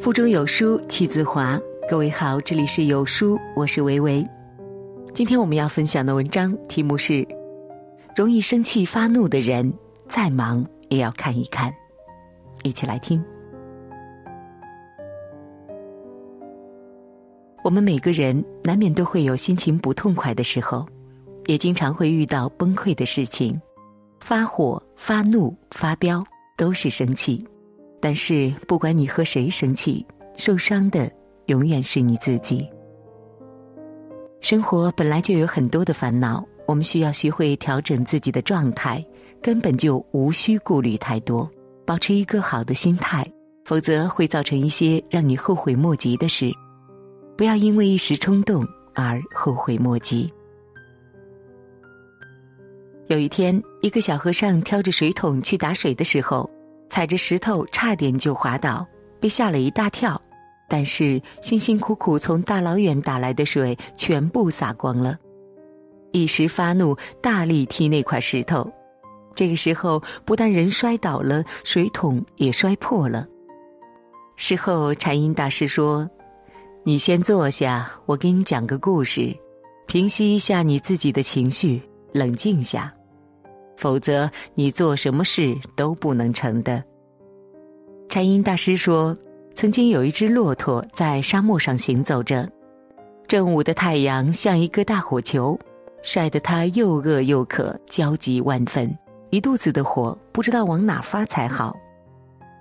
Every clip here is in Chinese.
腹中有书气自华。各位好，这里是有书，我是维维。今天我们要分享的文章题目是：容易生气发怒的人，再忙也要看一看。一起来听。我们每个人难免都会有心情不痛快的时候，也经常会遇到崩溃的事情，发火、发怒、发飙都是生气。但是，不管你和谁生气，受伤的永远是你自己。生活本来就有很多的烦恼，我们需要学会调整自己的状态，根本就无需顾虑太多，保持一个好的心态，否则会造成一些让你后悔莫及的事。不要因为一时冲动而后悔莫及。有一天，一个小和尚挑着水桶去打水的时候。踩着石头，差点就滑倒，被吓了一大跳。但是辛辛苦苦从大老远打来的水全部洒光了，一时发怒，大力踢那块石头。这个时候，不但人摔倒了，水桶也摔破了。事后，禅音大师说：“你先坐下，我给你讲个故事，平息一下你自己的情绪，冷静下。”否则，你做什么事都不能成的。禅音大师说，曾经有一只骆驼在沙漠上行走着，正午的太阳像一个大火球，晒得它又饿又渴，焦急万分，一肚子的火，不知道往哪发才好。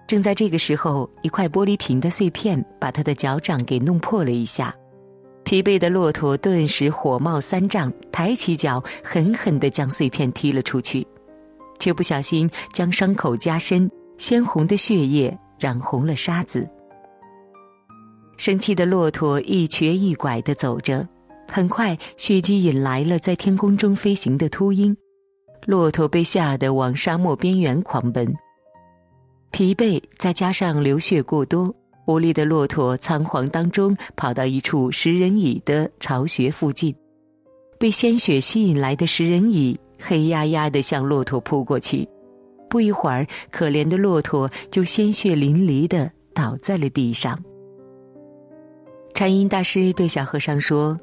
正在这个时候，一块玻璃瓶的碎片把他的脚掌给弄破了一下，疲惫的骆驼顿时火冒三丈，抬起脚，狠狠地将碎片踢了出去。却不小心将伤口加深，鲜红的血液染红了沙子。生气的骆驼一瘸一拐的走着，很快血迹引来了在天空中飞行的秃鹰，骆驼被吓得往沙漠边缘狂奔。疲惫再加上流血过多，无力的骆驼仓皇当中跑到一处食人蚁的巢穴附近，被鲜血吸引来的食人蚁。黑压压的向骆驼扑过去，不一会儿，可怜的骆驼就鲜血淋漓的倒在了地上。禅音大师对小和尚说：“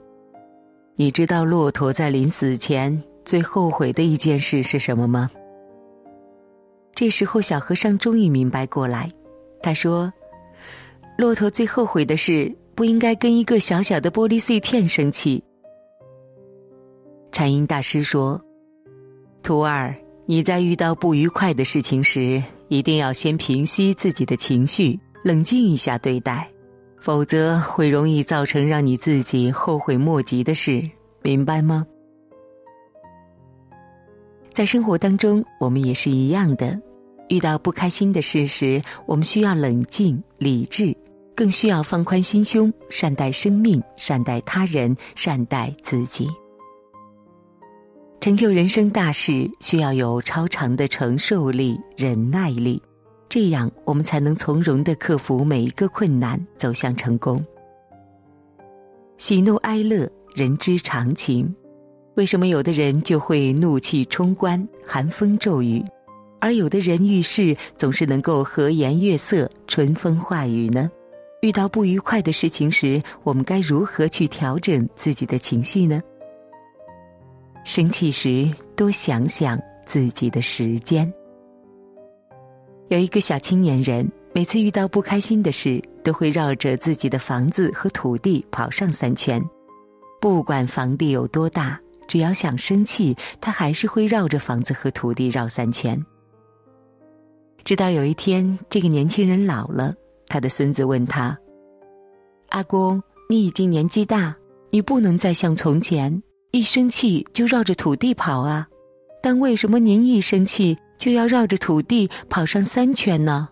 你知道骆驼在临死前最后悔的一件事是什么吗？”这时候，小和尚终于明白过来，他说：“骆驼最后悔的是不应该跟一个小小的玻璃碎片生气。”禅音大师说。徒儿，你在遇到不愉快的事情时，一定要先平息自己的情绪，冷静一下对待，否则会容易造成让你自己后悔莫及的事，明白吗？在生活当中，我们也是一样的，遇到不开心的事时，我们需要冷静理智，更需要放宽心胸，善待生命，善待他人，善待自己。成就人生大事，需要有超长的承受力、忍耐力，这样我们才能从容的克服每一个困难，走向成功。喜怒哀乐，人之常情。为什么有的人就会怒气冲冠、寒风骤雨，而有的人遇事总是能够和颜悦色、春风化雨呢？遇到不愉快的事情时，我们该如何去调整自己的情绪呢？生气时，多想想自己的时间。有一个小青年人，每次遇到不开心的事，都会绕着自己的房子和土地跑上三圈。不管房地有多大，只要想生气，他还是会绕着房子和土地绕三圈。直到有一天，这个年轻人老了，他的孙子问他：“阿公，你已经年纪大，你不能再像从前。”一生气就绕着土地跑啊，但为什么您一生气就要绕着土地跑上三圈呢？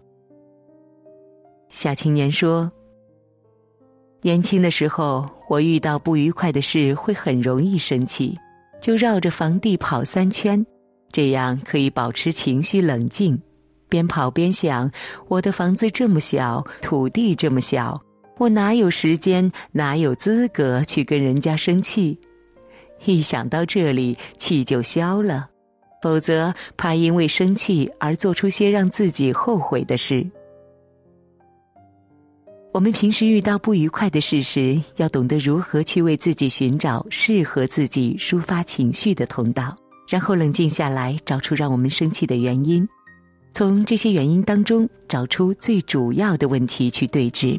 小青年说：“年轻的时候，我遇到不愉快的事会很容易生气，就绕着房地跑三圈，这样可以保持情绪冷静。边跑边想，我的房子这么小，土地这么小，我哪有时间，哪有资格去跟人家生气？”一想到这里，气就消了，否则怕因为生气而做出些让自己后悔的事。我们平时遇到不愉快的事时，要懂得如何去为自己寻找适合自己抒发情绪的通道，然后冷静下来，找出让我们生气的原因，从这些原因当中找出最主要的问题去对峙。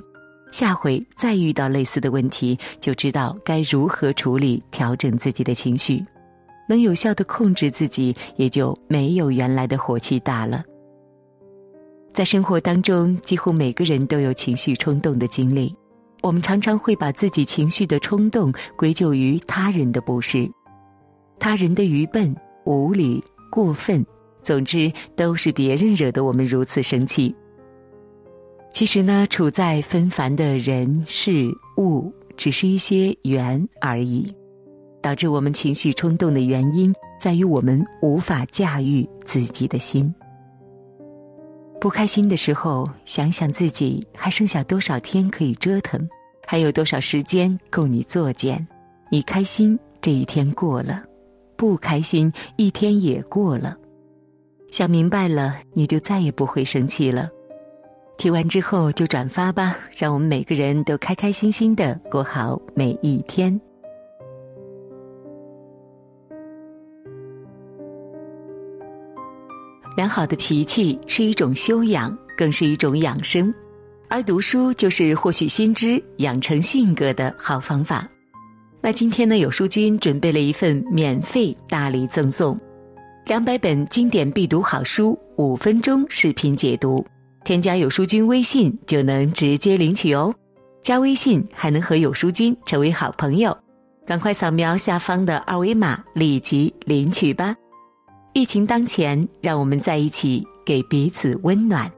下回再遇到类似的问题，就知道该如何处理，调整自己的情绪，能有效的控制自己，也就没有原来的火气大了。在生活当中，几乎每个人都有情绪冲动的经历。我们常常会把自己情绪的冲动归咎于他人的不是、他人的愚笨、无理、过分，总之都是别人惹得我们如此生气。其实呢，处在纷繁的人事物，只是一些缘而已。导致我们情绪冲动的原因，在于我们无法驾驭自己的心。不开心的时候，想想自己还剩下多少天可以折腾，还有多少时间够你作践。你开心这一天过了，不开心一天也过了。想明白了，你就再也不会生气了。听完之后就转发吧，让我们每个人都开开心心的过好每一天。良好的脾气是一种修养，更是一种养生，而读书就是获取新知、养成性格的好方法。那今天呢，有书君准备了一份免费大礼赠送，两百本经典必读好书，五分钟视频解读。添加有书君微信就能直接领取哦，加微信还能和有书君成为好朋友，赶快扫描下方的二维码，立即领取吧。疫情当前，让我们在一起，给彼此温暖。